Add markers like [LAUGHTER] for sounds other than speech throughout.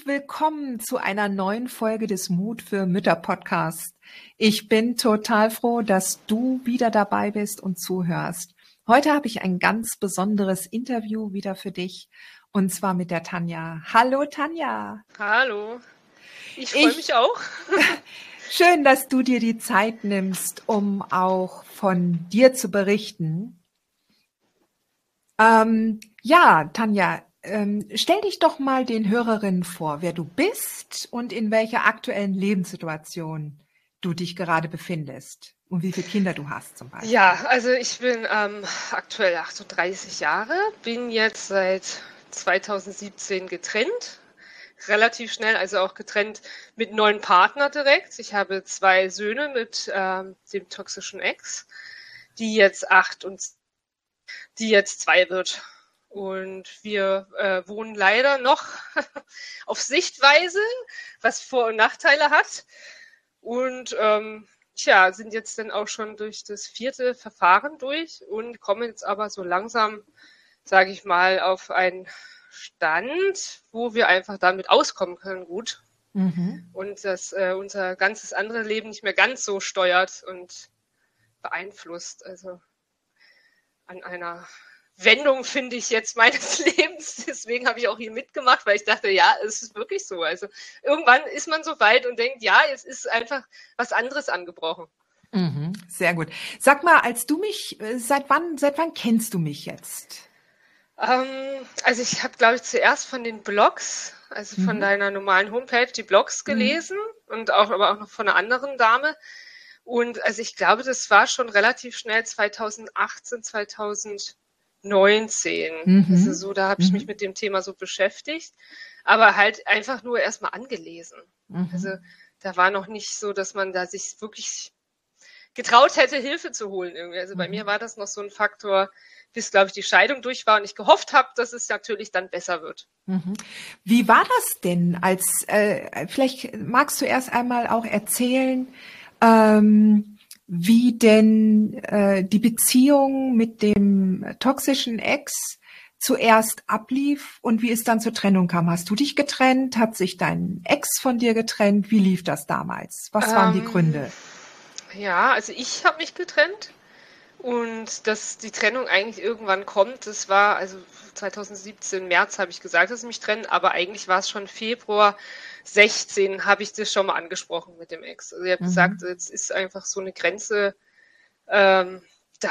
Herzlich willkommen zu einer neuen Folge des Mut für Mütter Podcast. Ich bin total froh, dass du wieder dabei bist und zuhörst. Heute habe ich ein ganz besonderes Interview wieder für dich und zwar mit der Tanja. Hallo Tanja. Hallo. Ich freue mich auch. [LAUGHS] Schön, dass du dir die Zeit nimmst, um auch von dir zu berichten. Ähm, ja, Tanja, ähm, stell dich doch mal den Hörerinnen vor, wer du bist und in welcher aktuellen Lebenssituation du dich gerade befindest und wie viele Kinder du hast zum Beispiel. Ja, also ich bin ähm, aktuell 38 Jahre, bin jetzt seit 2017 getrennt, relativ schnell, also auch getrennt mit neuen Partner direkt. Ich habe zwei Söhne mit ähm, dem toxischen Ex, die jetzt acht und die jetzt zwei wird. Und wir äh, wohnen leider noch [LAUGHS] auf Sichtweise, was Vor- und Nachteile hat. Und ähm, tja, sind jetzt dann auch schon durch das vierte Verfahren durch und kommen jetzt aber so langsam, sage ich mal, auf einen Stand, wo wir einfach damit auskommen können, gut. Mhm. Und dass äh, unser ganzes andere Leben nicht mehr ganz so steuert und beeinflusst. Also an einer Wendung, finde ich, jetzt meines [LAUGHS] Lebens. Deswegen habe ich auch hier mitgemacht, weil ich dachte, ja, es ist wirklich so. Also irgendwann ist man so weit und denkt, ja, es ist einfach was anderes angebrochen. Mhm, sehr gut. Sag mal, als du mich, äh, seit wann, seit wann kennst du mich jetzt? Ähm, also ich habe, glaube ich, zuerst von den Blogs, also von mhm. deiner normalen Homepage, die Blogs mhm. gelesen mhm. und auch, aber auch noch von einer anderen Dame. Und also ich glaube, das war schon relativ schnell 2018, 2019. 19. Mhm. Also so, da habe ich mhm. mich mit dem Thema so beschäftigt, aber halt einfach nur erstmal angelesen. Mhm. Also da war noch nicht so, dass man da sich wirklich getraut hätte, Hilfe zu holen irgendwie. Also bei mhm. mir war das noch so ein Faktor, bis, glaube ich, die Scheidung durch war und ich gehofft habe, dass es natürlich dann besser wird. Mhm. Wie war das denn als, äh, vielleicht magst du erst einmal auch erzählen, ähm, wie denn äh, die Beziehung mit dem toxischen Ex zuerst ablief und wie es dann zur Trennung kam. Hast du dich getrennt? Hat sich dein Ex von dir getrennt? Wie lief das damals? Was waren die ähm, Gründe? Ja, also ich habe mich getrennt und dass die Trennung eigentlich irgendwann kommt, das war also 2017 März habe ich gesagt, dass ich mich trenne, aber eigentlich war es schon Februar 16 habe ich das schon mal angesprochen mit dem Ex. Also ich habe mhm. gesagt, jetzt ist einfach so eine Grenze, ähm, da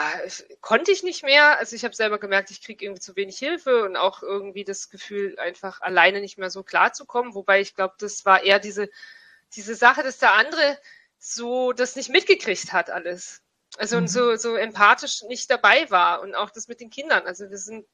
konnte ich nicht mehr. Also ich habe selber gemerkt, ich kriege irgendwie zu wenig Hilfe und auch irgendwie das Gefühl, einfach alleine nicht mehr so klar zu kommen. Wobei ich glaube, das war eher diese, diese Sache, dass der andere so das nicht mitgekriegt hat alles. Also mhm. und so, so empathisch nicht dabei war und auch das mit den Kindern. Also wir sind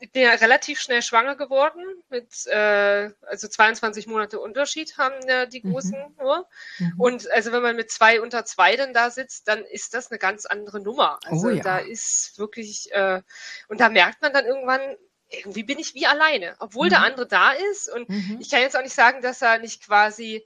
ich bin ja relativ schnell schwanger geworden mit äh, also 22 Monate Unterschied haben ja die mhm. Großen mhm. nur. Mhm. Und also wenn man mit zwei unter zwei dann da sitzt, dann ist das eine ganz andere Nummer. Also oh, ja. da ist wirklich äh, und da merkt man dann irgendwann, irgendwie bin ich wie alleine, obwohl mhm. der andere da ist. Und mhm. ich kann jetzt auch nicht sagen, dass er nicht quasi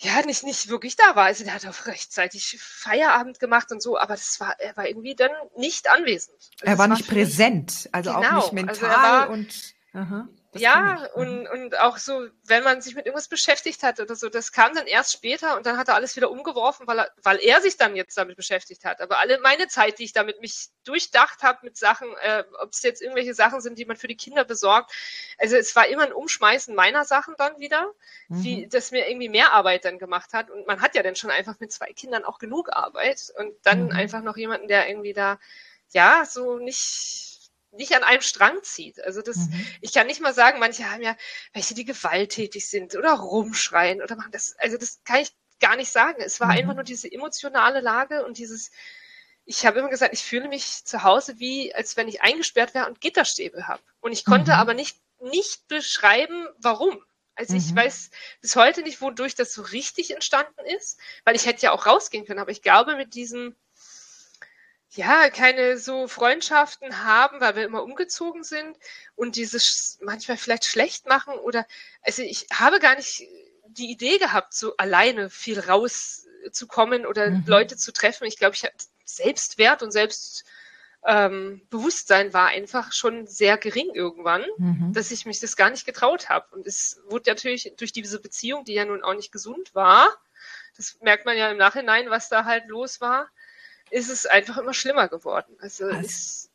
ja, nicht, nicht wirklich da war. Also der hat auch rechtzeitig Feierabend gemacht und so, aber das war, er war irgendwie dann nicht anwesend. Also er war nicht präsent, also genau, auch nicht mental also war, und. Aha. Das ja, und, und auch so, wenn man sich mit irgendwas beschäftigt hat oder so, das kam dann erst später und dann hat er alles wieder umgeworfen, weil er, weil er sich dann jetzt damit beschäftigt hat. Aber alle meine Zeit, die ich damit mich durchdacht habe mit Sachen, äh, ob es jetzt irgendwelche Sachen sind, die man für die Kinder besorgt, also es war immer ein Umschmeißen meiner Sachen dann wieder, mhm. wie das mir irgendwie mehr Arbeit dann gemacht hat. Und man hat ja dann schon einfach mit zwei Kindern auch genug Arbeit und dann mhm. einfach noch jemanden, der irgendwie da ja so nicht nicht an einem Strang zieht. Also das, mhm. ich kann nicht mal sagen, manche haben ja welche, die gewalttätig sind oder rumschreien oder machen das. Also das kann ich gar nicht sagen. Es war mhm. einfach nur diese emotionale Lage und dieses, ich habe immer gesagt, ich fühle mich zu Hause wie, als wenn ich eingesperrt wäre und Gitterstäbe habe. Und ich konnte mhm. aber nicht, nicht beschreiben, warum. Also ich mhm. weiß bis heute nicht, wodurch das so richtig entstanden ist, weil ich hätte ja auch rausgehen können, aber ich glaube mit diesem, ja, keine so Freundschaften haben, weil wir immer umgezogen sind und dieses manchmal vielleicht schlecht machen oder, also ich habe gar nicht die Idee gehabt, so alleine viel rauszukommen oder mhm. Leute zu treffen. Ich glaube, ich hatte Selbstwert und Selbstbewusstsein ähm, war einfach schon sehr gering irgendwann, mhm. dass ich mich das gar nicht getraut habe. Und es wurde natürlich durch diese Beziehung, die ja nun auch nicht gesund war, das merkt man ja im Nachhinein, was da halt los war, ist es einfach immer schlimmer geworden. Also, also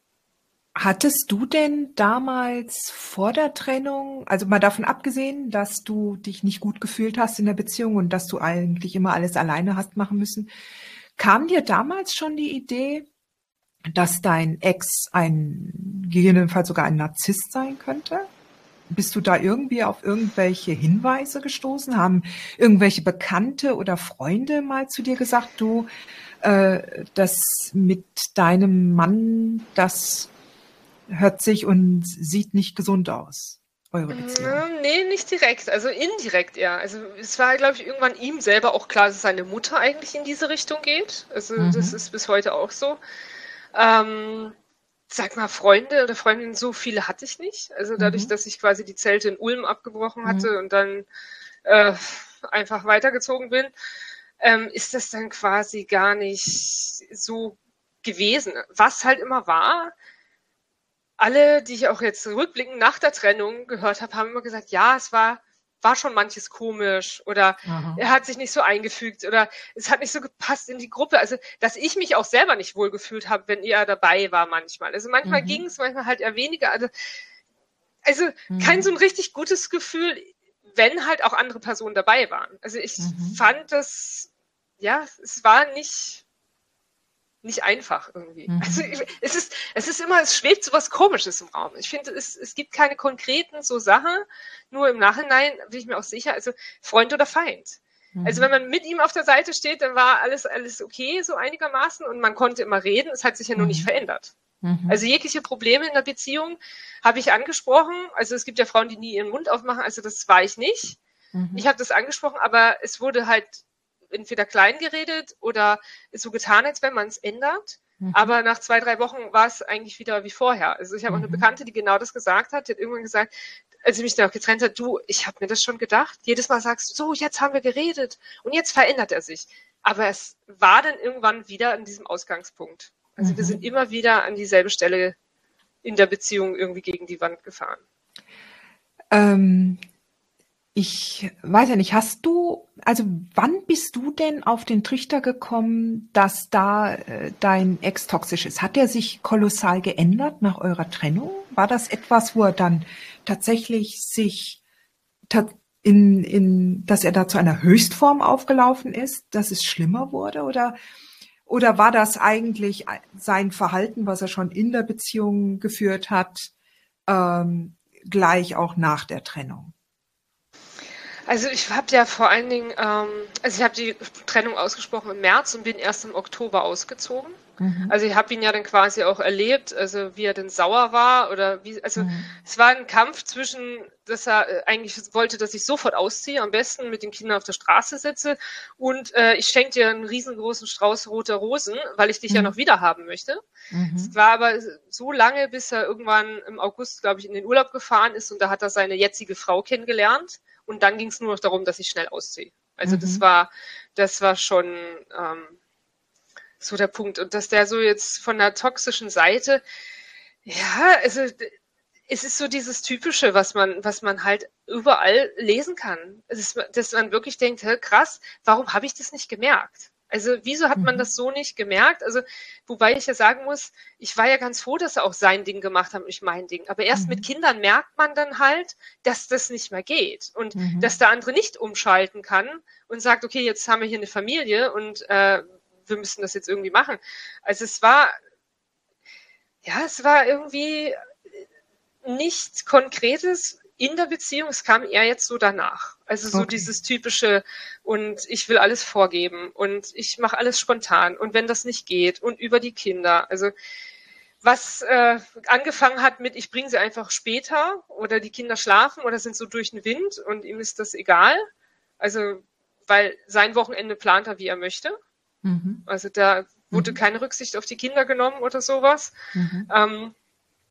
Hattest du denn damals vor der Trennung, also mal davon abgesehen, dass du dich nicht gut gefühlt hast in der Beziehung und dass du eigentlich immer alles alleine hast machen müssen, kam dir damals schon die Idee, dass dein Ex ein, gegebenenfalls sogar ein Narzisst sein könnte? Bist du da irgendwie auf irgendwelche Hinweise gestoßen? Haben irgendwelche Bekannte oder Freunde mal zu dir gesagt, du, äh, dass mit deinem Mann das hört sich und sieht nicht gesund aus. Eure Beziehung. Nee, nicht direkt, also indirekt eher. Also es war, glaube ich, irgendwann ihm selber auch klar, dass seine Mutter eigentlich in diese Richtung geht. Also mhm. das ist bis heute auch so. Ähm, sag mal, Freunde oder Freundinnen, so viele hatte ich nicht. Also dadurch, mhm. dass ich quasi die Zelte in Ulm abgebrochen hatte mhm. und dann äh, einfach weitergezogen bin, ähm, ist das dann quasi gar nicht so gewesen. Was halt immer war, alle, die ich auch jetzt rückblickend nach der Trennung gehört habe, haben immer gesagt, ja, es war, war schon manches komisch oder Aha. er hat sich nicht so eingefügt oder es hat nicht so gepasst in die Gruppe. Also, dass ich mich auch selber nicht wohl gefühlt habe, wenn er dabei war manchmal. Also manchmal mhm. ging es, manchmal halt eher weniger. Also, also mhm. kein so ein richtig gutes Gefühl, wenn halt auch andere Personen dabei waren. Also ich mhm. fand das, ja, es war nicht, nicht einfach irgendwie. Mhm. Also es ist, es ist immer, es schwebt so was Komisches im Raum. Ich finde, es, es gibt keine konkreten so Sachen, nur im Nachhinein bin ich mir auch sicher, also Freund oder Feind. Mhm. Also wenn man mit ihm auf der Seite steht, dann war alles, alles okay, so einigermaßen und man konnte immer reden, es hat sich ja nur nicht mhm. verändert. Mhm. Also jegliche Probleme in der Beziehung habe ich angesprochen. Also es gibt ja Frauen, die nie ihren Mund aufmachen, also das war ich nicht. Mhm. Ich habe das angesprochen, aber es wurde halt entweder klein geredet oder so getan, als wenn man es ändert. Mhm. Aber nach zwei, drei Wochen war es eigentlich wieder wie vorher. Also ich habe mhm. auch eine mhm. Bekannte, die genau das gesagt hat. Die hat irgendwann gesagt, als sie mich dann auch getrennt hat, du, ich habe mir das schon gedacht. Jedes Mal sagst du, so, jetzt haben wir geredet und jetzt verändert er sich. Aber es war dann irgendwann wieder an diesem Ausgangspunkt. Also mhm. wir sind immer wieder an dieselbe Stelle in der Beziehung irgendwie gegen die Wand gefahren. Ähm, ich weiß ja nicht, hast du, also wann bist du denn auf den Trichter gekommen, dass da äh, dein Ex toxisch ist? Hat er sich kolossal geändert nach eurer Trennung? War das etwas, wo er dann tatsächlich sich in, in, dass er da zu einer Höchstform aufgelaufen ist, dass es schlimmer wurde? Oder, oder war das eigentlich sein Verhalten, was er schon in der Beziehung geführt hat, ähm, gleich auch nach der Trennung? Also ich habe ja vor allen Dingen, ähm, also ich habe die Trennung ausgesprochen im März und bin erst im Oktober ausgezogen. Mhm. Also ich habe ihn ja dann quasi auch erlebt, also wie er denn sauer war oder wie, also mhm. es war ein Kampf zwischen, dass er äh, eigentlich wollte, dass ich sofort ausziehe, am besten mit den Kindern auf der Straße sitze und äh, ich schenke dir einen riesengroßen Strauß roter Rosen, weil ich dich mhm. ja noch wieder haben möchte. Mhm. Es war aber so lange, bis er irgendwann im August, glaube ich, in den Urlaub gefahren ist und da hat er seine jetzige Frau kennengelernt. Und dann ging es nur noch darum, dass ich schnell ausziehe. Also mhm. das war, das war schon ähm, so der Punkt. Und dass der so jetzt von der toxischen Seite, ja, also es ist so dieses Typische, was man, was man halt überall lesen kann. Es ist, dass man wirklich denkt, hä, krass, warum habe ich das nicht gemerkt? Also wieso hat man mhm. das so nicht gemerkt? Also wobei ich ja sagen muss, ich war ja ganz froh, dass er auch sein Ding gemacht hat und nicht mein Ding. Aber erst mhm. mit Kindern merkt man dann halt, dass das nicht mehr geht und mhm. dass der andere nicht umschalten kann und sagt, okay, jetzt haben wir hier eine Familie und äh, wir müssen das jetzt irgendwie machen. Also es war, ja, es war irgendwie nichts Konkretes in der Beziehung, es kam eher jetzt so danach. Also so okay. dieses typische und ich will alles vorgeben und ich mache alles spontan und wenn das nicht geht und über die Kinder. Also was äh, angefangen hat mit, ich bringe sie einfach später oder die Kinder schlafen oder sind so durch den Wind und ihm ist das egal. Also, weil sein Wochenende plant er, wie er möchte. Mhm. Also da wurde mhm. keine Rücksicht auf die Kinder genommen oder sowas. Mhm. Ähm,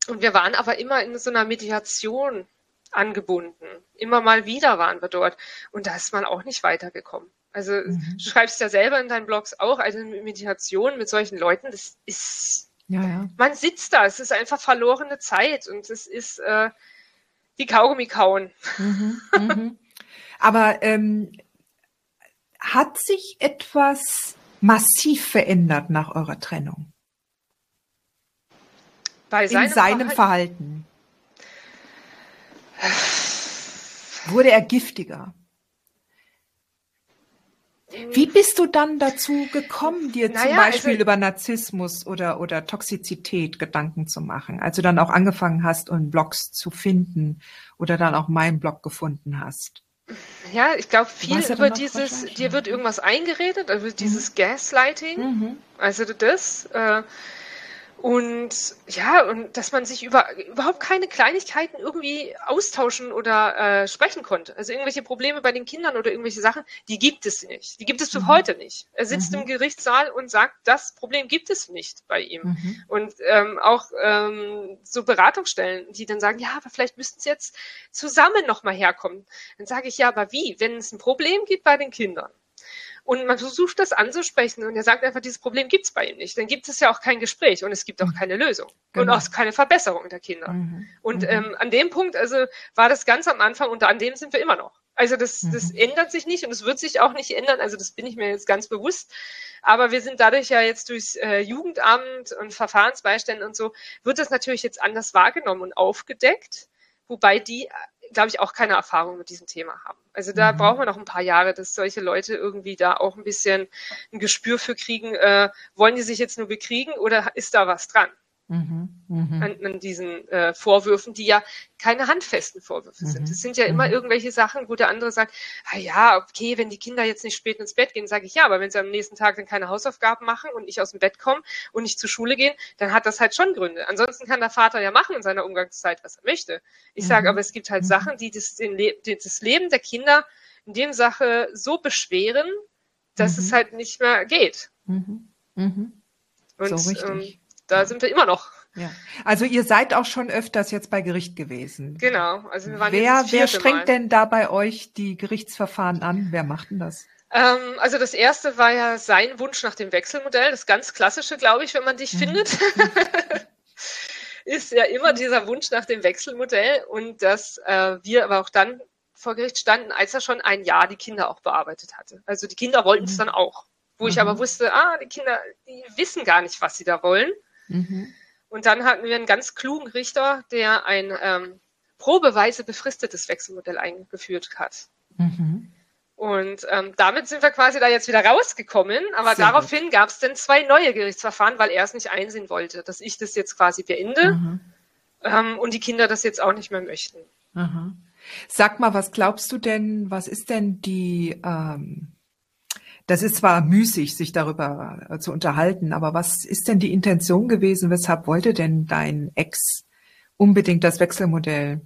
und wir waren aber immer in so einer Mediation angebunden. Immer mal wieder waren wir dort. Und da ist man auch nicht weitergekommen. Also mhm. du schreibst ja selber in deinen Blogs auch, also Mediation mit solchen Leuten, das ist ja, ja. Man sitzt da, es ist einfach verlorene Zeit und es ist äh, die Kaugummi kauen. Mhm, mhm. Aber ähm, hat sich etwas massiv verändert nach eurer Trennung? Bei seinem In seinem Verhalten. Verhalten. Wurde er giftiger? Wie bist du dann dazu gekommen, dir naja, zum Beispiel also, über Narzissmus oder, oder Toxizität Gedanken zu machen? Also dann auch angefangen hast, um Blogs zu finden oder dann auch meinen Blog gefunden hast? Ja, ich glaube viel über dieses, dir wird irgendwas eingeredet, also dieses mhm. Gaslighting, mhm. also das, äh, und ja, und dass man sich über überhaupt keine Kleinigkeiten irgendwie austauschen oder äh, sprechen konnte. Also irgendwelche Probleme bei den Kindern oder irgendwelche Sachen, die gibt es nicht. Die gibt es bis mhm. heute nicht. Er sitzt mhm. im Gerichtssaal und sagt, das Problem gibt es nicht bei ihm. Mhm. Und ähm, auch ähm, so Beratungsstellen, die dann sagen, ja, aber vielleicht müssten sie jetzt zusammen nochmal herkommen. Dann sage ich, ja, aber wie? Wenn es ein Problem gibt bei den Kindern, und man versucht das anzusprechen und er sagt einfach, dieses Problem gibt es bei ihm nicht. Dann gibt es ja auch kein Gespräch und es gibt auch mhm. keine Lösung genau. und auch keine Verbesserung der Kinder. Mhm. Und mhm. Ähm, an dem Punkt, also war das ganz am Anfang und an dem sind wir immer noch. Also das, das mhm. ändert sich nicht und es wird sich auch nicht ändern. Also das bin ich mir jetzt ganz bewusst. Aber wir sind dadurch ja jetzt durchs äh, Jugendamt und Verfahrensbeistände und so, wird das natürlich jetzt anders wahrgenommen und aufgedeckt. Wobei die glaube ich, auch keine Erfahrung mit diesem Thema haben. Also da mhm. brauchen wir noch ein paar Jahre, dass solche Leute irgendwie da auch ein bisschen ein Gespür für kriegen, äh, wollen die sich jetzt nur bekriegen oder ist da was dran? Mhm, mhm, an, an, diesen äh, Vorwürfen, die ja keine handfesten Vorwürfe sind. Es mhm, sind ja immer mhm. irgendwelche Sachen, wo der andere sagt, ah ja, okay, wenn die Kinder jetzt nicht spät ins Bett gehen, sage ich ja, aber wenn sie am nächsten Tag dann keine Hausaufgaben machen und nicht aus dem Bett kommen und nicht zur Schule gehen, dann hat das halt schon Gründe. Ansonsten kann der Vater ja machen in seiner Umgangszeit, was er möchte. Ich sage aber, es gibt halt Sachen, die das, Le das Leben der Kinder in dem Sache so beschweren, dass es halt nicht mehr geht. Und so richtig. Ähm, da sind wir immer noch. Ja. Also ihr seid auch schon öfters jetzt bei Gericht gewesen. Genau. Also wir waren wer, wer strengt Mal. denn da bei euch die Gerichtsverfahren an? Wer macht denn das? Ähm, also das erste war ja sein Wunsch nach dem Wechselmodell, das ganz klassische, glaube ich, wenn man dich mhm. findet. [LAUGHS] ist ja immer dieser Wunsch nach dem Wechselmodell und dass äh, wir aber auch dann vor Gericht standen, als er schon ein Jahr die Kinder auch bearbeitet hatte. Also die Kinder wollten es mhm. dann auch. Wo mhm. ich aber wusste, ah, die Kinder, die wissen gar nicht, was sie da wollen. Mhm. Und dann hatten wir einen ganz klugen Richter, der ein ähm, probeweise befristetes Wechselmodell eingeführt hat. Mhm. Und ähm, damit sind wir quasi da jetzt wieder rausgekommen. Aber Sehr daraufhin gab es dann zwei neue Gerichtsverfahren, weil er es nicht einsehen wollte, dass ich das jetzt quasi beende mhm. ähm, und die Kinder das jetzt auch nicht mehr möchten. Sag mal, was glaubst du denn, was ist denn die ähm, das ist zwar müßig, sich darüber äh, zu unterhalten, aber was ist denn die Intention gewesen? Weshalb wollte denn dein Ex unbedingt das Wechselmodell?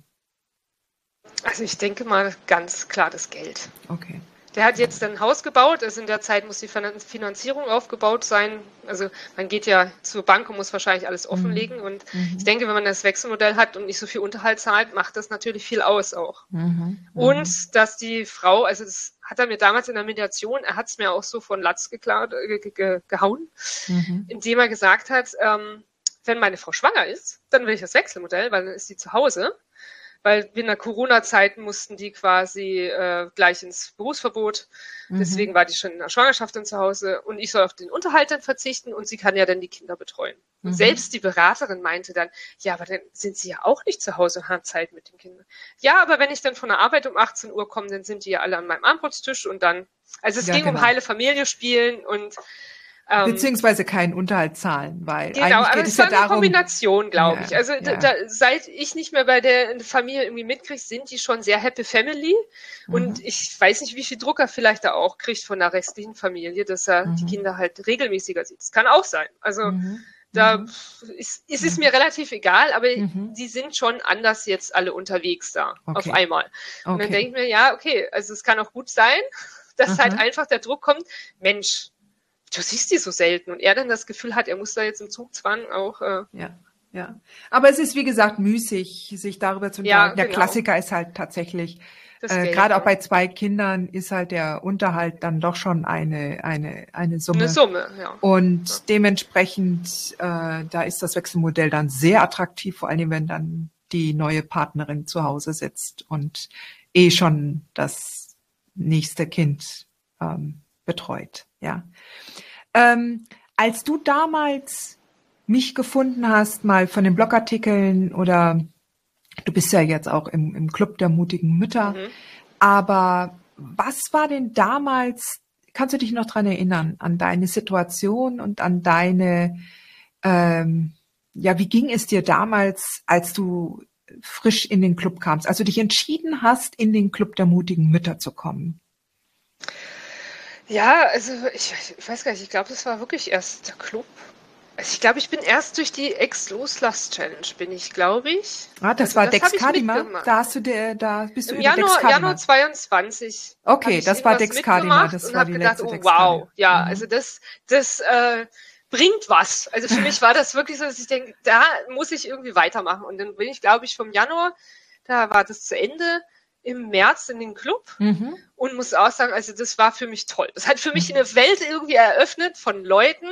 Also ich denke mal ganz klar das Geld. Okay. Der hat jetzt ein Haus gebaut, also in der Zeit muss die Finanzierung aufgebaut sein. Also man geht ja zur Bank und muss wahrscheinlich alles offenlegen. Mhm. Und mhm. ich denke, wenn man das Wechselmodell hat und nicht so viel Unterhalt zahlt, macht das natürlich viel aus auch. Mhm. mhm. Und dass die Frau, also das hat er mir damals in der Mediation, er hat es mir auch so von Latz geklaut, äh, ge ge gehauen, mhm. indem er gesagt hat, ähm, wenn meine Frau schwanger ist, dann will ich das Wechselmodell, weil dann ist sie zu Hause weil in der Corona-Zeit mussten die quasi äh, gleich ins Berufsverbot. Mhm. Deswegen war die schon in der Schwangerschaft dann zu Hause und ich soll auf den Unterhalt dann verzichten und sie kann ja dann die Kinder betreuen. Mhm. Und selbst die Beraterin meinte dann, ja, aber dann sind sie ja auch nicht zu Hause und haben Zeit mit den Kindern. Ja, aber wenn ich dann von der Arbeit um 18 Uhr komme, dann sind die ja alle an meinem Armbrotstisch und dann, also es ja, ging genau. um heile Familie spielen und Beziehungsweise keinen Unterhalt zahlen, weil genau, aber es war ja eine Kombination, glaube ich. Also ja. da, seit ich nicht mehr bei der Familie irgendwie mitkriege, sind die schon sehr happy family. Mhm. Und ich weiß nicht, wie viel Druck er vielleicht da auch kriegt von der restlichen Familie, dass er mhm. die Kinder halt regelmäßiger sieht. Das kann auch sein. Also mhm. da mhm. ist, ist es mir relativ egal, aber mhm. die sind schon anders jetzt alle unterwegs da okay. auf einmal. Und okay. dann denke ich mir, ja, okay, also es kann auch gut sein, [LAUGHS] dass halt einfach der Druck kommt, Mensch, du siehst die so selten und er dann das Gefühl hat, er muss da jetzt im Zugzwang auch. Äh, ja. Ja, aber es ist wie gesagt müßig, sich darüber zu unterhalten. Ja, der genau. Klassiker ist halt tatsächlich, äh, gerade auch bei zwei Kindern ist halt der Unterhalt dann doch schon eine eine eine Summe. Eine Summe, ja. Und ja. dementsprechend, äh, da ist das Wechselmodell dann sehr attraktiv, vor allem wenn dann die neue Partnerin zu Hause sitzt und eh schon das nächste Kind ähm, betreut. Ja. Ähm, als du damals mich gefunden hast, mal von den Blogartikeln oder du bist ja jetzt auch im, im Club der mutigen Mütter, mhm. aber was war denn damals, kannst du dich noch dran erinnern, an deine Situation und an deine, ähm, ja, wie ging es dir damals, als du frisch in den Club kamst, als du dich entschieden hast, in den Club der mutigen Mütter zu kommen? Ja, also ich, ich weiß gar nicht, ich glaube, das war wirklich erst der Club. Also ich glaube, ich bin erst durch die Ex-Loslass-Challenge, bin ich, glaube ich. Ah, das also war das Dex Kadima. Da hast du der, da bist du Im Januar, Dex Januar 22. Okay, das war Dex Kadima. Das und war die gedacht, letzte oh, wow, ja, mhm. also das, das äh, bringt was. Also für [LAUGHS] mich war das wirklich so, dass ich denke, da muss ich irgendwie weitermachen. Und dann bin ich, glaube ich, vom Januar, da war das zu Ende im März in den Club mhm. und muss auch sagen, also das war für mich toll. Das hat für mich eine Welt irgendwie eröffnet von Leuten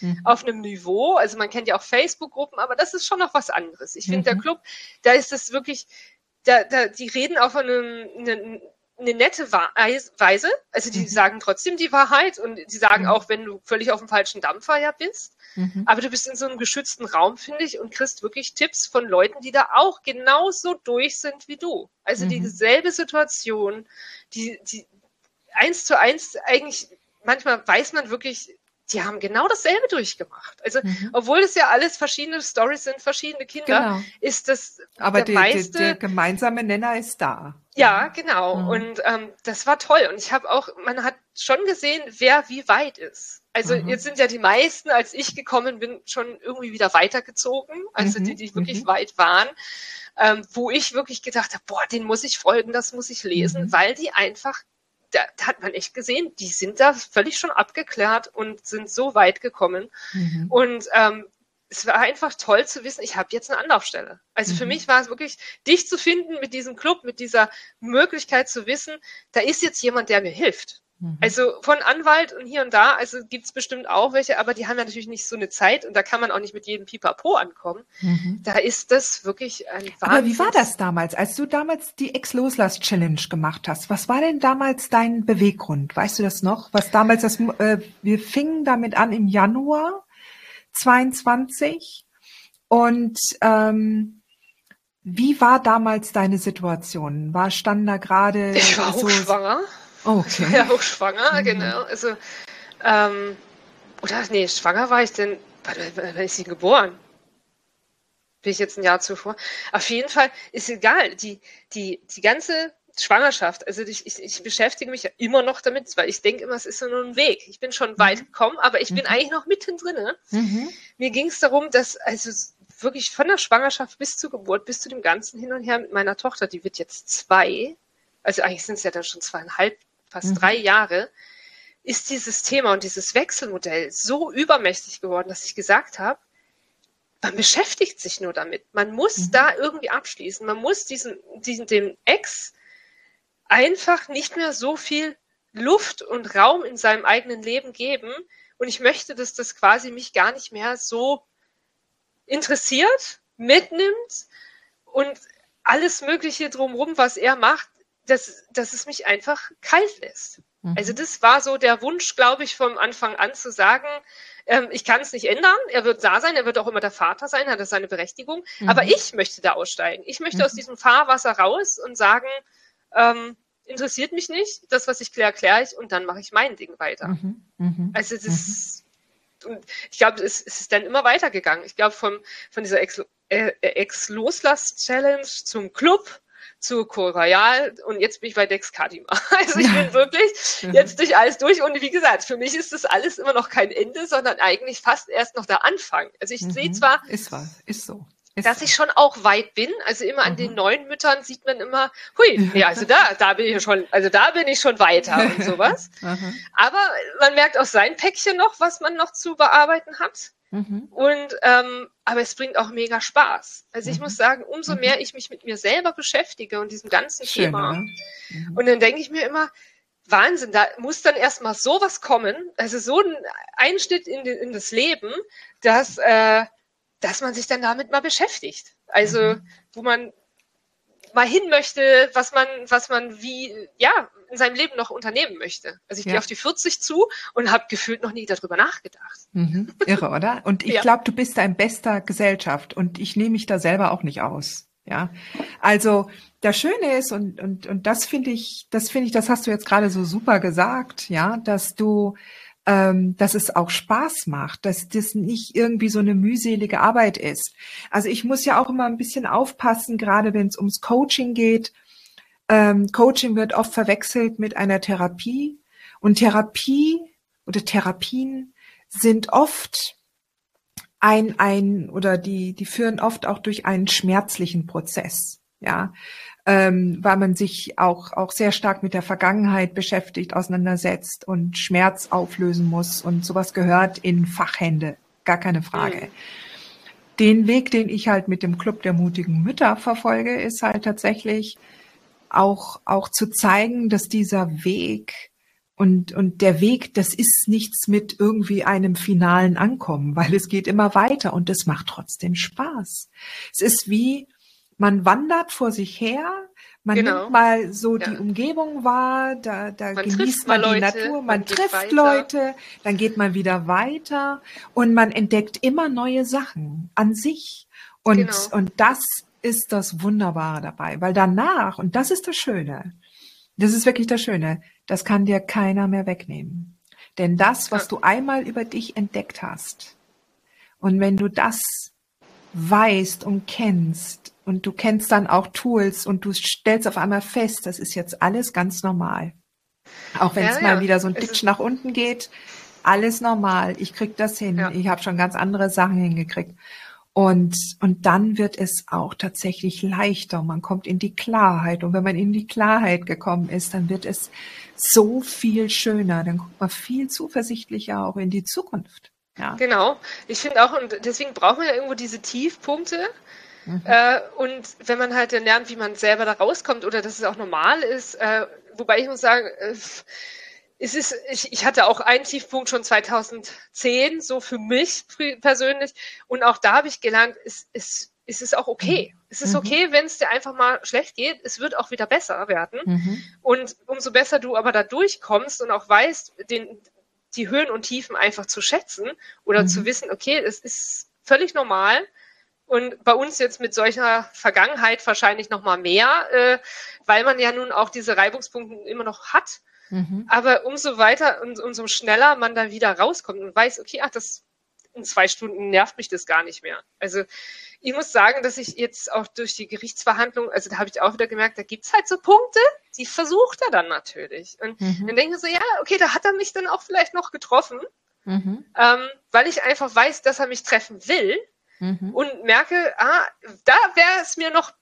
mhm. auf einem Niveau. Also man kennt ja auch Facebook-Gruppen, aber das ist schon noch was anderes. Ich finde, der mhm. Club, da ist das wirklich, da, da, die reden auf einem, einem eine nette Weise. Also die mhm. sagen trotzdem die Wahrheit und die sagen mhm. auch, wenn du völlig auf dem falschen Dampfer ja bist. Mhm. Aber du bist in so einem geschützten Raum, finde ich, und kriegst wirklich Tipps von Leuten, die da auch genauso durch sind wie du. Also mhm. dieselbe Situation, die, die eins zu eins eigentlich, manchmal weiß man wirklich, die haben genau dasselbe durchgemacht. Also, mhm. obwohl es ja alles verschiedene Stories sind, verschiedene Kinder, genau. ist das Aber der, meiste, der, der gemeinsame Nenner ist da. Ja, genau. Mhm. Und ähm, das war toll. Und ich habe auch, man hat schon gesehen, wer wie weit ist. Also mhm. jetzt sind ja die meisten, als ich gekommen bin, schon irgendwie wieder weitergezogen. Also die, mhm. die wirklich mhm. weit waren. Ähm, wo ich wirklich gedacht habe, boah, den muss ich folgen, das muss ich lesen, mhm. weil die einfach da, da, hat man echt gesehen, die sind da völlig schon abgeklärt und sind so weit gekommen. Mhm. Und ähm, es war einfach toll zu wissen, ich habe jetzt eine Anlaufstelle. Also mhm. für mich war es wirklich, dich zu finden mit diesem Club, mit dieser Möglichkeit zu wissen, da ist jetzt jemand, der mir hilft. Mhm. Also von Anwalt und hier und da, also gibt's bestimmt auch welche, aber die haben ja natürlich nicht so eine Zeit und da kann man auch nicht mit jedem Pipapo ankommen. Mhm. Da ist das wirklich ein Wahnsinn. Aber wie war das damals, als du damals die Ex-Loslass-Challenge gemacht hast? Was war denn damals dein Beweggrund? Weißt du das noch? Was damals das, äh, wir fingen damit an im Januar 22 und ähm, wie war damals deine Situation? War stand da gerade ich war so schwanger. Okay. Ich war ja auch schwanger, mhm. genau. Also, ähm, oder nee, schwanger war ich denn, wann ist sie geboren? Bin ich jetzt ein Jahr zuvor? Auf jeden Fall ist egal. Die, die, die ganze Schwangerschaft, also ich, ich, ich beschäftige mich ja immer noch damit, weil ich denke immer, es ist so nur ein Weg. Ich bin schon mhm. weit gekommen, aber ich mhm. bin eigentlich noch mittendrin. Mhm. Mir ging es darum, dass also wirklich von der Schwangerschaft bis zur Geburt, bis zu dem ganzen Hin und Her mit meiner Tochter, die wird jetzt zwei, also eigentlich sind es ja dann schon zweieinhalb fast mhm. drei Jahre, ist dieses Thema und dieses Wechselmodell so übermächtig geworden, dass ich gesagt habe, man beschäftigt sich nur damit. Man muss mhm. da irgendwie abschließen. Man muss diesen, diesen, dem Ex einfach nicht mehr so viel Luft und Raum in seinem eigenen Leben geben. Und ich möchte, dass das quasi mich gar nicht mehr so interessiert, mitnimmt und alles Mögliche drumherum, was er macht, dass, dass es mich einfach kalt lässt. Mhm. Also das war so der Wunsch, glaube ich, vom Anfang an zu sagen, ähm, ich kann es nicht ändern, er wird da sein, er wird auch immer der Vater sein, hat das seine Berechtigung, mhm. aber ich möchte da aussteigen. Ich möchte mhm. aus diesem Fahrwasser raus und sagen, ähm, interessiert mich nicht, das, was ich kläre, kläre ich und dann mache ich mein Ding weiter. Mhm. Mhm. Also das, und ich glaube, es, es, ist dann immer weitergegangen. Ich glaube, von, von dieser Ex-Loslass-Challenge zum Club, zu Col Royal und jetzt bin ich bei Dex Kadima. [LAUGHS] Also ich bin wirklich jetzt durch alles durch und wie gesagt, für mich ist das alles immer noch kein Ende, sondern eigentlich fast erst noch der Anfang. Also ich mhm. sehe zwar, ist was, ist so. Dass ich schon auch weit bin. Also immer an mhm. den neuen Müttern sieht man immer, hui, ja, also da, da bin ich schon, also da bin ich schon weiter und [LAUGHS] sowas. Mhm. Aber man merkt auch sein Päckchen noch, was man noch zu bearbeiten hat. Mhm. Und ähm, aber es bringt auch mega Spaß. Also ich mhm. muss sagen, umso mhm. mehr ich mich mit mir selber beschäftige und diesem ganzen Schön, Thema. Mhm. Und dann denke ich mir immer, Wahnsinn, da muss dann erstmal sowas kommen, also so ein Einschnitt in, in das Leben, dass, äh, dass man sich dann damit mal beschäftigt. Also, mhm. wo man mal hin möchte, was man, was man wie, ja, in seinem Leben noch unternehmen möchte. Also ich ja. gehe auf die 40 zu und habe gefühlt noch nie darüber nachgedacht. Mhm. Irre, oder? Und ich ja. glaube, du bist da in bester Gesellschaft und ich nehme mich da selber auch nicht aus. Ja, also das Schöne ist und und und das finde ich, das finde ich, das hast du jetzt gerade so super gesagt, ja, dass du ähm, dass es auch Spaß macht, dass das nicht irgendwie so eine mühselige Arbeit ist. Also ich muss ja auch immer ein bisschen aufpassen, gerade wenn es ums Coaching geht. Ähm, Coaching wird oft verwechselt mit einer Therapie und Therapie oder Therapien sind oft ein, ein oder die, die führen oft auch durch einen schmerzlichen Prozess. Ja, ähm, weil man sich auch, auch sehr stark mit der Vergangenheit beschäftigt, auseinandersetzt und Schmerz auflösen muss. Und sowas gehört in Fachhände, gar keine Frage. Mhm. Den Weg, den ich halt mit dem Club der mutigen Mütter verfolge, ist halt tatsächlich auch, auch zu zeigen, dass dieser Weg und, und der Weg, das ist nichts mit irgendwie einem finalen Ankommen, weil es geht immer weiter und es macht trotzdem Spaß. Es ist wie, man wandert vor sich her, man genau. nimmt mal so ja. die Umgebung wahr, da, da man genießt man die Leute, Natur, man, man trifft Leute, dann geht man wieder weiter und man entdeckt immer neue Sachen an sich. Und, genau. und das ist das Wunderbare dabei, weil danach, und das ist das Schöne, das ist wirklich das Schöne, das kann dir keiner mehr wegnehmen. Denn das, was du einmal über dich entdeckt hast, und wenn du das weißt und kennst, und du kennst dann auch Tools und du stellst auf einmal fest, das ist jetzt alles ganz normal. Auch wenn ja, es mal ja. wieder so ein Ditch nach unten geht, alles normal. Ich krieg das hin. Ja. Ich habe schon ganz andere Sachen hingekriegt. Und, und dann wird es auch tatsächlich leichter. Man kommt in die Klarheit. Und wenn man in die Klarheit gekommen ist, dann wird es so viel schöner. Dann guckt man viel zuversichtlicher auch in die Zukunft. Ja. Genau. Ich finde auch, und deswegen braucht man ja irgendwo diese Tiefpunkte, Mhm. Äh, und wenn man halt dann lernt, wie man selber da rauskommt oder dass es auch normal ist, äh, wobei ich muss sagen, äh, es ist, ich, ich hatte auch einen Tiefpunkt schon 2010, so für mich persönlich. Und auch da habe ich gelernt, es, es, es ist auch okay. Mhm. Es ist mhm. okay, wenn es dir einfach mal schlecht geht. Es wird auch wieder besser werden. Mhm. Und umso besser du aber da durchkommst und auch weißt, den, die Höhen und Tiefen einfach zu schätzen oder mhm. zu wissen, okay, es ist völlig normal. Und bei uns jetzt mit solcher Vergangenheit wahrscheinlich noch mal mehr, äh, weil man ja nun auch diese Reibungspunkte immer noch hat. Mhm. Aber umso weiter und umso schneller man da wieder rauskommt und weiß, okay, ach, das in zwei Stunden nervt mich das gar nicht mehr. Also ich muss sagen, dass ich jetzt auch durch die Gerichtsverhandlung, also da habe ich auch wieder gemerkt, da gibt's halt so Punkte, die versucht er dann natürlich. Und mhm. dann denke ich so, ja, okay, da hat er mich dann auch vielleicht noch getroffen, mhm. ähm, weil ich einfach weiß, dass er mich treffen will mhm. und merke, ah, da wäre es mir noch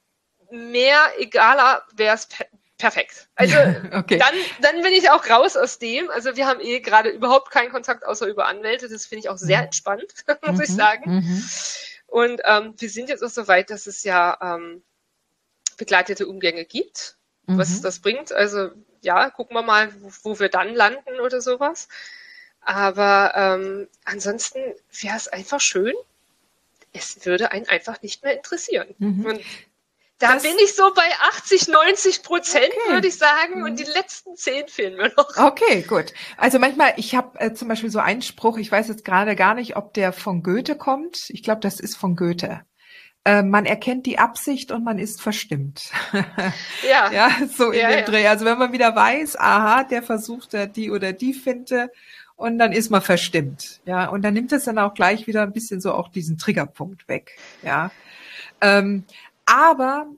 mehr egaler, wäre es perfekt. [LAUGHS] Also okay. dann, dann bin ich auch raus aus dem. Also wir haben eh gerade überhaupt keinen Kontakt außer über Anwälte. Das finde ich auch sehr mhm. entspannt, [LAUGHS] muss mhm. ich sagen. Mhm. Und ähm, wir sind jetzt auch so weit, dass es ja ähm, begleitete Umgänge gibt, was mhm. das bringt. Also ja, gucken wir mal, wo, wo wir dann landen oder sowas. Aber ähm, ansonsten wäre es einfach schön, es würde einen einfach nicht mehr interessieren. Mhm. Und da das, bin ich so bei 80, 90 Prozent, okay. würde ich sagen, und mhm. die letzten 10 fehlen mir noch. Okay, gut. Also manchmal, ich habe äh, zum Beispiel so einen Spruch, ich weiß jetzt gerade gar nicht, ob der von Goethe kommt. Ich glaube, das ist von Goethe. Äh, man erkennt die Absicht und man ist verstimmt. [LAUGHS] Ja. ja, so in ja, dem ja. Dreh. Also wenn man wieder weiß, aha, der versucht, die oder die Finte und dann ist man verstimmt, ja, und dann nimmt es dann auch gleich wieder ein bisschen so auch diesen Triggerpunkt weg, ja. Ähm, aber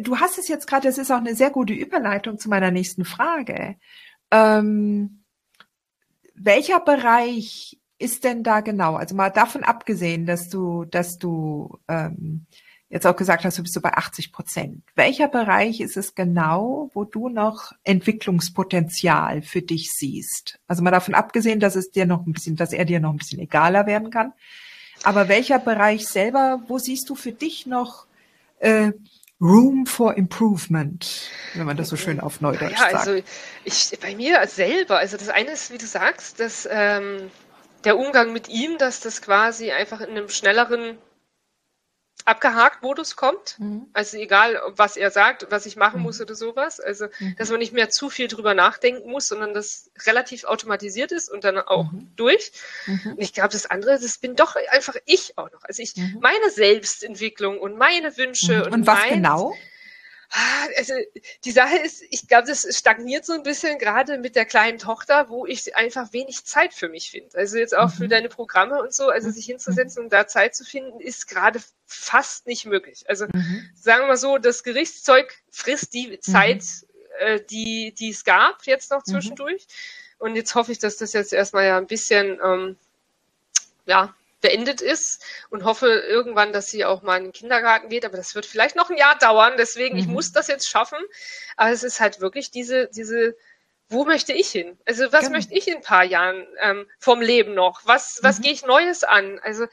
du hast es jetzt gerade, das ist auch eine sehr gute Überleitung zu meiner nächsten Frage. Ähm, welcher Bereich ist denn da genau? Also mal davon abgesehen, dass du, dass du ähm, jetzt auch gesagt hast, du bist so bei 80 Prozent. Welcher Bereich ist es genau, wo du noch Entwicklungspotenzial für dich siehst? Also mal davon abgesehen, dass es dir noch ein bisschen, dass er dir noch ein bisschen egaler werden kann. Aber welcher Bereich selber, wo siehst du für dich noch äh, Room for Improvement, wenn man das so schön auf Neudeutsch ja, sagt? Also ich bei mir selber, also das eine ist, wie du sagst, dass ähm, der Umgang mit ihm, dass das quasi einfach in einem schnelleren abgehakt Modus kommt. Mhm. Also egal, was er sagt, was ich machen mhm. muss oder sowas. Also, mhm. dass man nicht mehr zu viel drüber nachdenken muss, sondern das relativ automatisiert ist und dann auch mhm. durch. Mhm. Und ich glaube, das andere, das bin doch einfach ich auch noch. Also ich, mhm. meine Selbstentwicklung und meine Wünsche und, und was mein, genau? Also die Sache ist, ich glaube, das stagniert so ein bisschen gerade mit der kleinen Tochter, wo ich einfach wenig Zeit für mich finde. Also jetzt auch mhm. für deine Programme und so, also sich hinzusetzen und da Zeit zu finden, ist gerade fast nicht möglich. Also mhm. sagen wir mal so, das Gerichtszeug frisst die mhm. Zeit, äh, die, die es gab jetzt noch mhm. zwischendurch. Und jetzt hoffe ich, dass das jetzt erstmal ja ein bisschen ähm, ja, beendet ist und hoffe irgendwann, dass sie auch mal in den Kindergarten geht. Aber das wird vielleicht noch ein Jahr dauern. Deswegen, mhm. ich muss das jetzt schaffen. Aber es ist halt wirklich diese, diese, wo möchte ich hin? Also was genau. möchte ich in ein paar Jahren ähm, vom Leben noch? Was, was mhm. gehe ich Neues an? Also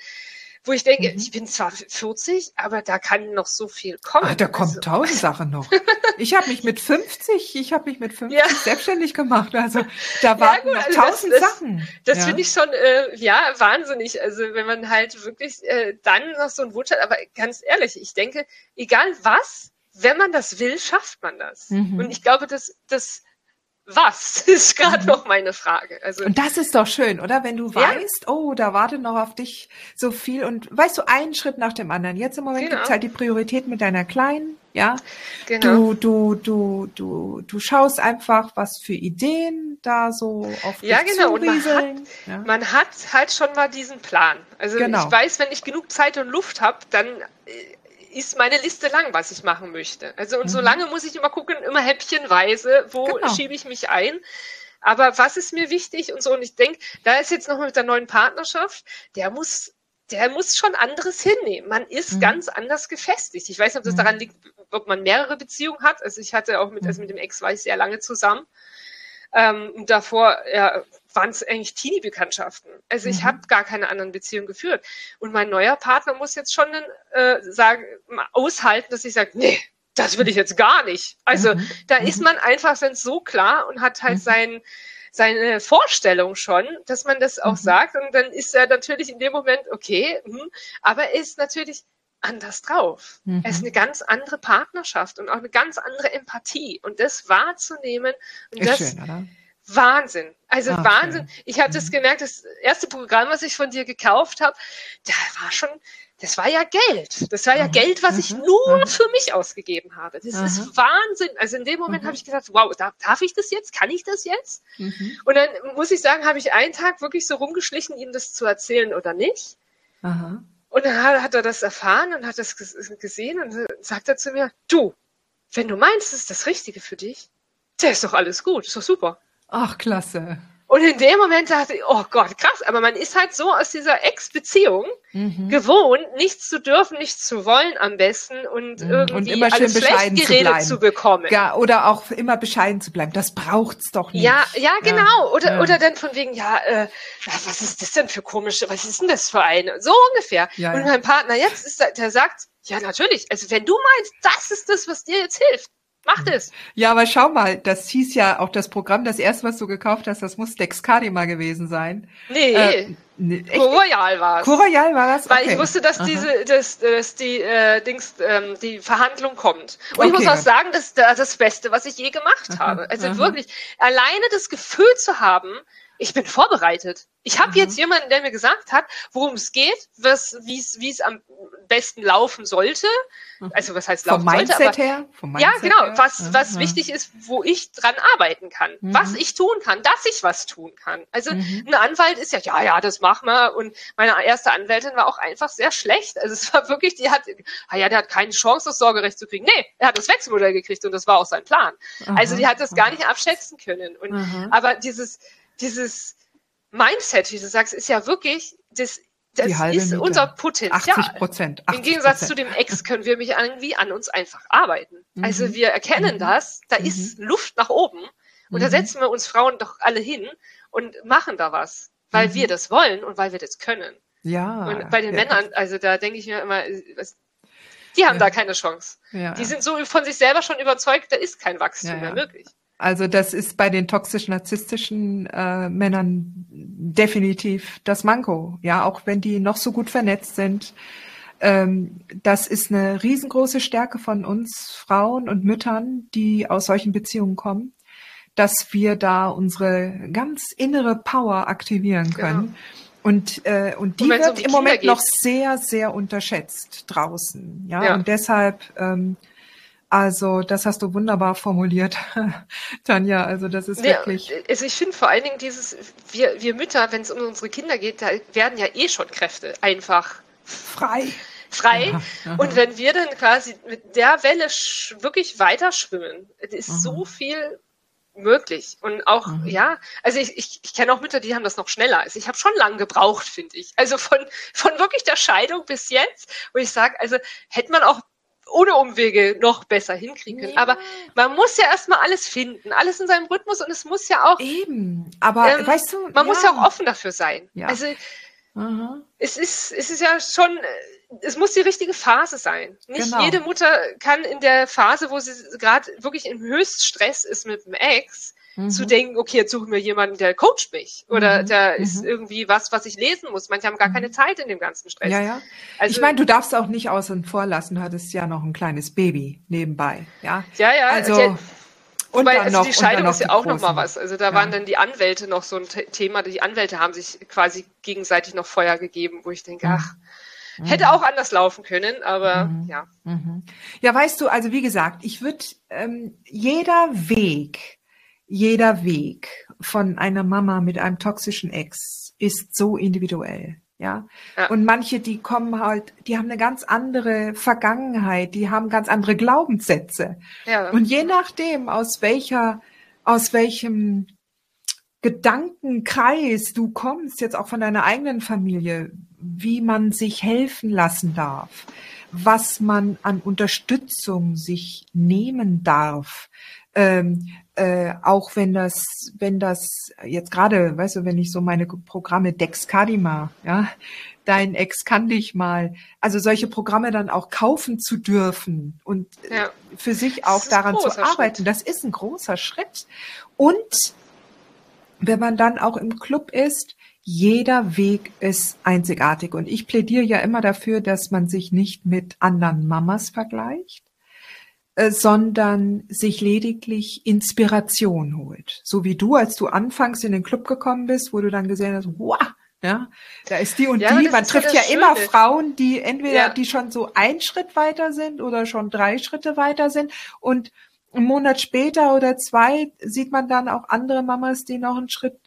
wo ich denke, mhm. ich bin zwar 40, aber da kann noch so viel kommen. Ach, da kommen also. tausend Sachen noch. [LAUGHS] Ich habe mich mit 50, ich habe mich mit 50 ja. selbstständig gemacht. Also [LAUGHS] da waren ja, noch also tausend das, Sachen. Das, das ja. finde ich schon äh, ja wahnsinnig. Also wenn man halt wirklich äh, dann noch so einen Wunsch hat. Aber ganz ehrlich, ich denke, egal was, wenn man das will, schafft man das. Mhm. Und ich glaube, dass das was [LAUGHS] ist gerade mhm. noch meine Frage. Also und das ist doch schön, oder? Wenn du ja. weißt, oh, da wartet noch auf dich so viel und weißt du, einen Schritt nach dem anderen. Jetzt im Moment genau. gibt's halt die Priorität mit deiner Kleinen, ja. Genau. Du, du, du, du, du schaust einfach, was für Ideen da so auf Ja, genau. Und man hat, ja. man hat halt schon mal diesen Plan. Also genau. ich weiß, wenn ich genug Zeit und Luft habe, dann äh, ist meine Liste lang, was ich machen möchte. Also und mhm. so lange muss ich immer gucken, immer häppchenweise, wo genau. schiebe ich mich ein. Aber was ist mir wichtig und so, und ich denke, da ist jetzt noch mit der neuen Partnerschaft, der muss, der muss schon anderes hinnehmen. Man ist mhm. ganz anders gefestigt. Ich weiß nicht, ob das mhm. daran liegt, ob man mehrere Beziehungen hat. Also ich hatte auch mit, also mit dem Ex war ich sehr lange zusammen. Ähm, und davor ja, waren es eigentlich Teenie-Bekanntschaften. Also ich mhm. habe gar keine anderen Beziehungen geführt. Und mein neuer Partner muss jetzt schon äh, sagen, aushalten, dass ich sage, nee, das will ich jetzt gar nicht. Also mhm. da ist mhm. man einfach dann so klar und hat halt mhm. sein, seine Vorstellung schon, dass man das auch mhm. sagt. Und dann ist er natürlich in dem Moment, okay, mh, aber er ist natürlich anders drauf. Mhm. Es ist eine ganz andere Partnerschaft und auch eine ganz andere Empathie. Und das wahrzunehmen und ist das schön, Wahnsinn. Also ah, Wahnsinn. Ich habe mhm. das gemerkt, das erste Programm, was ich von dir gekauft habe, da war schon, das war ja Geld. Das war ja mhm. Geld, was ich mhm. nur mhm. für mich ausgegeben habe. Das ist Wahnsinn. Also in dem Moment mhm. habe ich gesagt, wow, darf ich das jetzt? Kann ich das jetzt? Mhm. Und dann muss ich sagen, habe ich einen Tag wirklich so rumgeschlichen, ihm das zu erzählen oder nicht. Und dann hat er das erfahren und hat das gesehen und sagt er zu mir, du, wenn du meinst, es ist das Richtige für dich, der ist doch alles gut, ist doch super. Ach, klasse. Und in dem Moment dachte ich, oh Gott, krass, aber man ist halt so aus dieser Ex-Beziehung mhm. gewohnt, nichts zu dürfen, nichts zu wollen am besten und mhm. irgendwie und immer schön alles bescheiden schlecht geredet zu, zu, bekommen. Ja, oder auch immer bescheiden zu bleiben. Das braucht's doch nicht. Ja, ja, genau. Ja. Oder, ja. oder dann von wegen, ja, äh, was ist das denn für komische, was ist denn das für eine? So ungefähr. Ja, und mein Partner jetzt ist, der sagt, ja, natürlich. Also wenn du meinst, das ist das, was dir jetzt hilft, Macht es. Ja, aber schau mal, das hieß ja auch das Programm, das erste, was du gekauft hast, das muss Dexcardi gewesen sein. Nee. Äh, nee Royal war es. Royal war das? Okay. Weil ich wusste, dass Aha. diese, dass, dass die äh, Dings, ähm, die Verhandlung kommt. Und okay. ich muss auch sagen, das ist das Beste, was ich je gemacht Aha. habe. Also Aha. wirklich, alleine das Gefühl zu haben, ich bin vorbereitet. Ich habe mhm. jetzt jemanden, der mir gesagt hat, worum es geht, was, wie es, wie es am besten laufen sollte. Mhm. Also was heißt laufen Vom Mindset sollte? her? Vom Mindset ja, genau. Was, was ja. wichtig ist, wo ich dran arbeiten kann, mhm. was ich tun kann, dass ich was tun kann. Also mhm. ein Anwalt ist ja, ja, ja, das machen wir. Und meine erste Anwältin war auch einfach sehr schlecht. Also es war wirklich, die hat, ah ja, der hat keine Chance, das Sorgerecht zu kriegen. Nee, er hat das Wechselmodell gekriegt und das war auch sein Plan. Also die hat das gar nicht abschätzen können. Und, aber dieses, dieses Mindset, wie du sagst, ist ja wirklich, das, das ist Miete. unser Potenzial. 80 Prozent. Im Gegensatz zu dem Ex können wir mich irgendwie an uns einfach arbeiten. Mhm. Also wir erkennen mhm. das, da mhm. ist Luft nach oben und da mhm. setzen wir uns Frauen doch alle hin und machen da was, weil wir mhm. das wollen und weil wir das können. Ja. Und bei den ja. Männern, also da denke ich mir immer, was, die haben ja. da keine Chance. Ja. Die sind so von sich selber schon überzeugt, da ist kein Wachstum mehr möglich. Also das ist bei den toxisch-narzisstischen äh, Männern definitiv das Manko. Ja, auch wenn die noch so gut vernetzt sind. Ähm, das ist eine riesengroße Stärke von uns Frauen und Müttern, die aus solchen Beziehungen kommen, dass wir da unsere ganz innere Power aktivieren können. Genau. Und, äh, und die und wird um die im Moment geht. noch sehr, sehr unterschätzt draußen. Ja, ja. und deshalb ähm, also, das hast du wunderbar formuliert, [LAUGHS] Tanja. Also, das ist ja, wirklich. Also, ich finde vor allen Dingen dieses, wir, wir Mütter, wenn es um unsere Kinder geht, da werden ja eh schon Kräfte einfach frei. Frei. Ja, [LAUGHS] und wenn wir dann quasi mit der Welle wirklich weiter schwimmen, ist mhm. so viel möglich. Und auch, mhm. ja, also ich, ich, ich kenne auch Mütter, die haben das noch schneller. Also ich habe schon lange gebraucht, finde ich. Also von, von wirklich der Scheidung bis jetzt, wo ich sage, also hätte man auch ohne Umwege noch besser hinkriegen können. Ja. Aber man muss ja erstmal alles finden, alles in seinem Rhythmus und es muss ja auch. Eben, aber ähm, weißt du. Man ja. muss ja auch offen dafür sein. Ja. Also Aha. es ist, es ist ja schon, es muss die richtige Phase sein. Nicht genau. jede Mutter kann in der Phase, wo sie gerade wirklich im Höchststress ist mit dem Ex, mhm. zu denken, okay, jetzt suchen wir jemanden, der coacht mich oder mhm. der ist mhm. irgendwie was, was ich lesen muss. Manche haben gar keine mhm. Zeit in dem ganzen Stress. Ja, ja. Also, ich meine, du darfst auch nicht außen vor lassen, du hattest ja noch ein kleines Baby nebenbei. Ja, ja. ja also, der, und Wobei, also noch, die Scheidung ist ja auch noch mal was. Also da ja. waren dann die Anwälte noch so ein Thema. Die Anwälte haben sich quasi gegenseitig noch Feuer gegeben, wo ich denke, ach, mhm. hätte auch anders laufen können, aber mhm. ja. Mhm. Ja, weißt du, also wie gesagt, ich würde ähm, jeder Weg, jeder Weg von einer Mama mit einem toxischen Ex ist so individuell. Ja? ja? Und manche, die kommen halt, die haben eine ganz andere Vergangenheit, die haben ganz andere Glaubenssätze. Ja. Und je nachdem, aus welcher, aus welchem Gedankenkreis du kommst, jetzt auch von deiner eigenen Familie, wie man sich helfen lassen darf, was man an Unterstützung sich nehmen darf, ähm, äh, auch wenn das, wenn das jetzt gerade, weißt du, wenn ich so meine Programme Dexcadima, ja, dein Ex kann dich mal, also solche Programme dann auch kaufen zu dürfen und ja. für sich auch daran zu arbeiten, Schritt. das ist ein großer Schritt. Und wenn man dann auch im Club ist, jeder Weg ist einzigartig. Und ich plädiere ja immer dafür, dass man sich nicht mit anderen Mamas vergleicht, sondern sich lediglich Inspiration holt. So wie du, als du anfangs in den Club gekommen bist, wo du dann gesehen hast, wow, ja, da ist die und ja, die. Man trifft ja, ja immer Frauen, die entweder ja. die schon so ein Schritt weiter sind oder schon drei Schritte weiter sind und einen Monat später oder zwei sieht man dann auch andere Mamas, die noch einen Schritt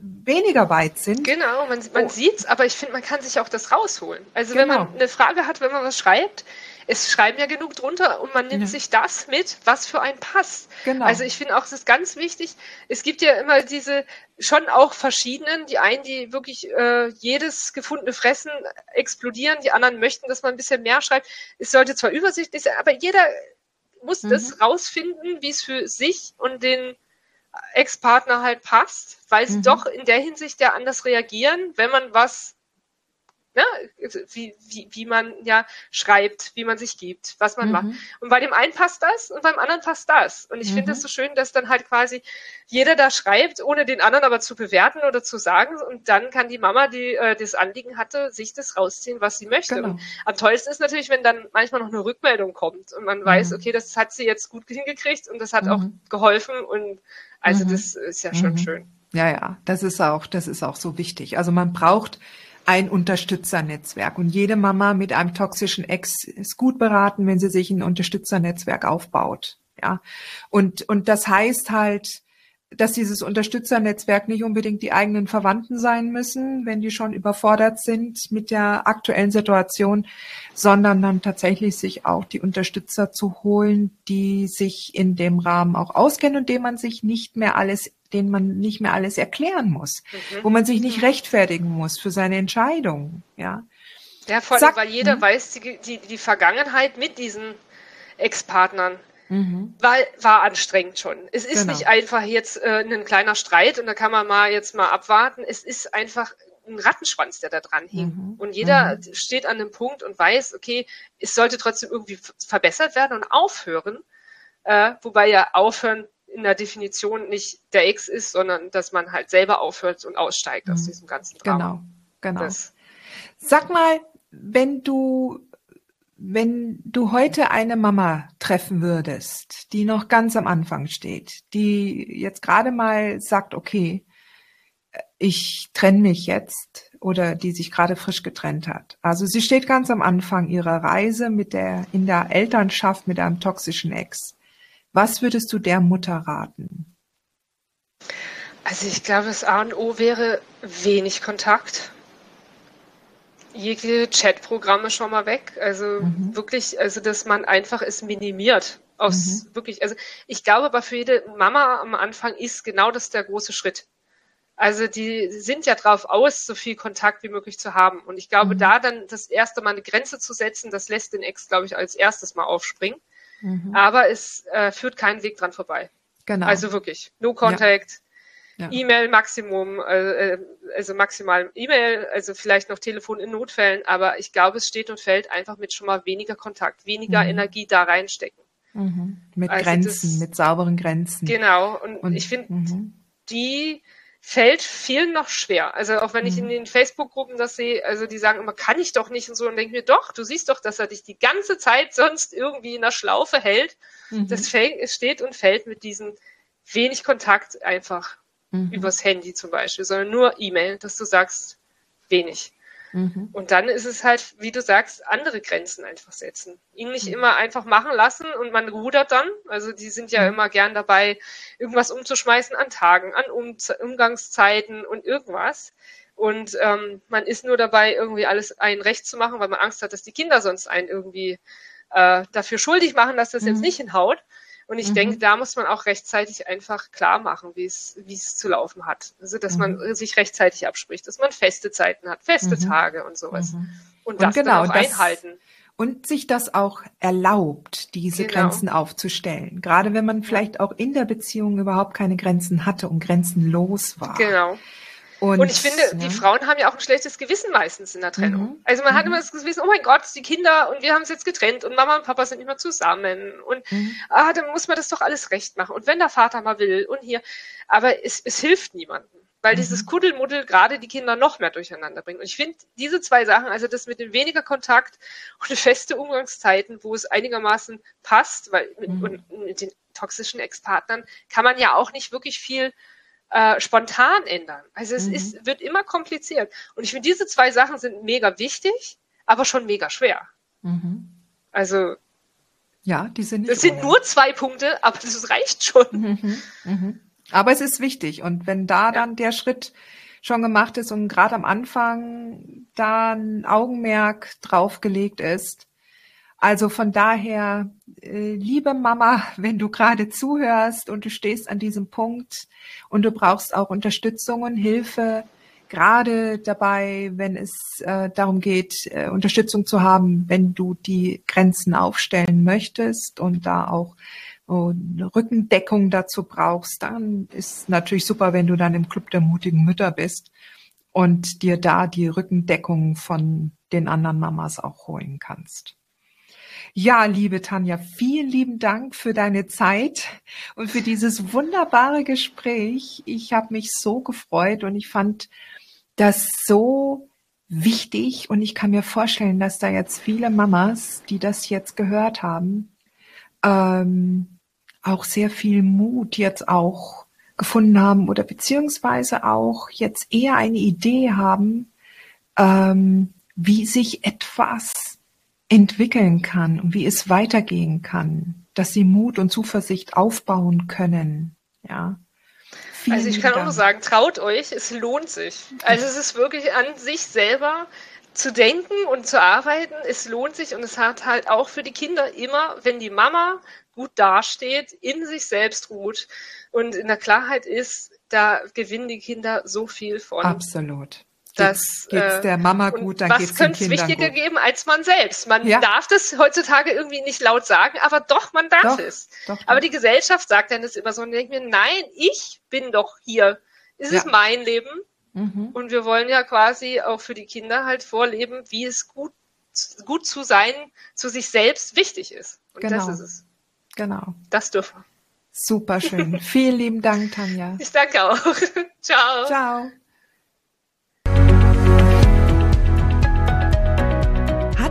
weniger weit sind. Genau, man, man oh. sieht's, aber ich finde, man kann sich auch das rausholen. Also genau. wenn man genau. eine Frage hat, wenn man was schreibt, es schreiben ja genug drunter und man nimmt ja. sich das mit, was für einen passt. Genau. Also ich finde auch, es ist ganz wichtig, es gibt ja immer diese schon auch verschiedenen, die einen, die wirklich äh, jedes gefundene Fressen explodieren, die anderen möchten, dass man ein bisschen mehr schreibt. Es sollte zwar übersichtlich sein, aber jeder muss mhm. das rausfinden, wie es für sich und den Ex-Partner halt passt, weil sie mhm. doch in der Hinsicht ja anders reagieren, wenn man was ne, wie, wie, wie man ja schreibt, wie man sich gibt, was man mhm. macht. Und bei dem einen passt das und beim anderen passt das. Und ich mhm. finde das so schön, dass dann halt quasi jeder da schreibt, ohne den anderen aber zu bewerten oder zu sagen. Und dann kann die Mama, die äh, das Anliegen hatte, sich das rausziehen, was sie möchte. Genau. Und am tollsten ist natürlich, wenn dann manchmal noch eine Rückmeldung kommt und man weiß, mhm. okay, das hat sie jetzt gut hingekriegt und das hat auch mhm. geholfen. Und also mhm. das ist ja schon schön. Ja, ja, das ist auch, das ist auch so wichtig. Also man braucht ein Unterstützernetzwerk. Und jede Mama mit einem toxischen Ex ist gut beraten, wenn sie sich ein Unterstützernetzwerk aufbaut. Ja. Und, und das heißt halt, dass dieses Unterstützernetzwerk nicht unbedingt die eigenen Verwandten sein müssen, wenn die schon überfordert sind mit der aktuellen Situation, sondern dann tatsächlich sich auch die Unterstützer zu holen, die sich in dem Rahmen auch auskennen und dem man sich nicht mehr alles, denen man nicht mehr alles erklären muss, mhm. wo man sich nicht rechtfertigen muss für seine Entscheidungen, ja. Ja, vor allem, weil jeder mhm. weiß die, die, die Vergangenheit mit diesen Ex-Partnern. Mhm. Weil war anstrengend schon. Es ist genau. nicht einfach jetzt äh, ein kleiner Streit und da kann man mal jetzt mal abwarten. Es ist einfach ein Rattenschwanz, der da dran hing. Mhm. Und jeder mhm. steht an einem Punkt und weiß, okay, es sollte trotzdem irgendwie verbessert werden und aufhören. Äh, wobei ja aufhören in der Definition nicht der Ex ist, sondern dass man halt selber aufhört und aussteigt aus mhm. diesem ganzen Drama. Genau, genau. Das. Sag mal, wenn du wenn du heute eine Mama treffen würdest, die noch ganz am Anfang steht, die jetzt gerade mal sagt, okay, ich trenne mich jetzt oder die sich gerade frisch getrennt hat. Also sie steht ganz am Anfang ihrer Reise mit der, in der Elternschaft mit einem toxischen Ex. Was würdest du der Mutter raten? Also ich glaube, das A und O wäre wenig Kontakt jegliche Chatprogramme schon mal weg. Also mhm. wirklich, also dass man einfach es minimiert. Aus mhm. wirklich, also ich glaube aber für jede Mama am Anfang ist genau das der große Schritt. Also die sind ja drauf aus, so viel Kontakt wie möglich zu haben. Und ich glaube, mhm. da dann das erste Mal eine Grenze zu setzen, das lässt den Ex, glaube ich, als erstes mal aufspringen. Mhm. Aber es äh, führt keinen Weg dran vorbei. Genau. Also wirklich, no contact, ja. E-Mail Maximum, äh, also maximal E-Mail, also vielleicht noch Telefon in Notfällen, aber ich glaube, es steht und fällt einfach mit schon mal weniger Kontakt, weniger mhm. Energie da reinstecken. Mhm. Mit also Grenzen, das, mit sauberen Grenzen. Genau, und, und ich finde, mhm. die fällt vielen noch schwer. Also auch wenn ich in mhm. den Facebook-Gruppen das sehe, also die sagen immer, kann ich doch nicht und so, und denke mir, doch, du siehst doch, dass er dich die ganze Zeit sonst irgendwie in der Schlaufe hält. Mhm. Das steht und fällt mit diesem wenig Kontakt einfach mhm. übers Handy zum Beispiel, sondern nur E-Mail, dass du sagst, wenig. Mhm. Und dann ist es halt, wie du sagst, andere Grenzen einfach setzen. Ihn nicht mhm. immer einfach machen lassen und man rudert dann. Also die sind ja mhm. immer gern dabei, irgendwas umzuschmeißen an Tagen, an um Umgangszeiten und irgendwas. Und ähm, man ist nur dabei, irgendwie alles ein Recht zu machen, weil man Angst hat, dass die Kinder sonst einen irgendwie äh, dafür schuldig machen, dass das jetzt mhm. nicht hinhaut. Und ich mhm. denke, da muss man auch rechtzeitig einfach klar machen, wie es, wie es zu laufen hat. Also, dass mhm. man sich rechtzeitig abspricht, dass man feste Zeiten hat, feste mhm. Tage und sowas. Mhm. Und, das genau, dann auch das, einhalten. Und sich das auch erlaubt, diese genau. Grenzen aufzustellen. Gerade wenn man vielleicht auch in der Beziehung überhaupt keine Grenzen hatte und grenzenlos war. Genau. Und, und, ich finde, ja. die Frauen haben ja auch ein schlechtes Gewissen meistens in der Trennung. Mhm. Also man mhm. hat immer das Gewissen, oh mein Gott, die Kinder und wir haben es jetzt getrennt und Mama und Papa sind nicht mehr zusammen und mhm. ah, dann muss man das doch alles recht machen. Und wenn der Vater mal will und hier, aber es, es hilft niemandem, weil mhm. dieses Kuddelmuddel gerade die Kinder noch mehr durcheinander bringt. Und ich finde diese zwei Sachen, also das mit dem weniger Kontakt und [LAUGHS] feste Umgangszeiten, wo es einigermaßen passt, weil mit, mhm. mit den toxischen Ex-Partnern kann man ja auch nicht wirklich viel äh, spontan ändern. Also es mhm. ist, wird immer kompliziert. Und ich finde, diese zwei Sachen sind mega wichtig, aber schon mega schwer. Mhm. Also ja, die sind nicht Das sind nur zwei Punkte, aber das reicht schon. Mhm. Mhm. Aber es ist wichtig. Und wenn da ja. dann der Schritt schon gemacht ist und gerade am Anfang da ein Augenmerk draufgelegt ist, also von daher, äh, liebe Mama, [LAUGHS] wenn du gerade zuhörst und du stehst an diesem Punkt und du brauchst auch Unterstützung und Hilfe, gerade dabei, wenn es äh, darum geht, äh, Unterstützung zu haben, wenn du die Grenzen aufstellen möchtest und da auch eine Rückendeckung dazu brauchst, dann ist natürlich super, wenn du dann im Club der mutigen Mütter bist und dir da die Rückendeckung von den anderen Mamas auch holen kannst. Ja, liebe Tanja, vielen lieben Dank für deine Zeit und für dieses wunderbare Gespräch. Ich habe mich so gefreut und ich fand das so wichtig und ich kann mir vorstellen, dass da jetzt viele Mamas, die das jetzt gehört haben, ähm, auch sehr viel Mut jetzt auch gefunden haben oder beziehungsweise auch jetzt eher eine Idee haben, ähm, wie sich etwas entwickeln kann und wie es weitergehen kann, dass sie Mut und Zuversicht aufbauen können. Ja. Vielen also ich kann Dank. auch nur sagen, traut euch, es lohnt sich. Also es ist wirklich an sich selber zu denken und zu arbeiten, es lohnt sich und es hat halt auch für die Kinder immer, wenn die Mama gut dasteht, in sich selbst ruht und in der Klarheit ist, da gewinnen die Kinder so viel von. Absolut. Das geht's äh, der Mama gut, dann geht's den Kindern gut. Was könnte es wichtiger geben als man selbst? Man ja. darf das heutzutage irgendwie nicht laut sagen, aber doch, man darf doch, es. Doch, doch. Aber die Gesellschaft sagt dann das immer so und denkt mir, nein, ich bin doch hier. Es ja. ist mein Leben. Mhm. Und wir wollen ja quasi auch für die Kinder halt vorleben, wie es gut, gut zu sein, zu sich selbst wichtig ist. Und genau. das ist es. Genau. Das dürfen wir. Super schön. [LAUGHS] Vielen lieben Dank, Tanja. Ich danke auch. [LAUGHS] Ciao. Ciao.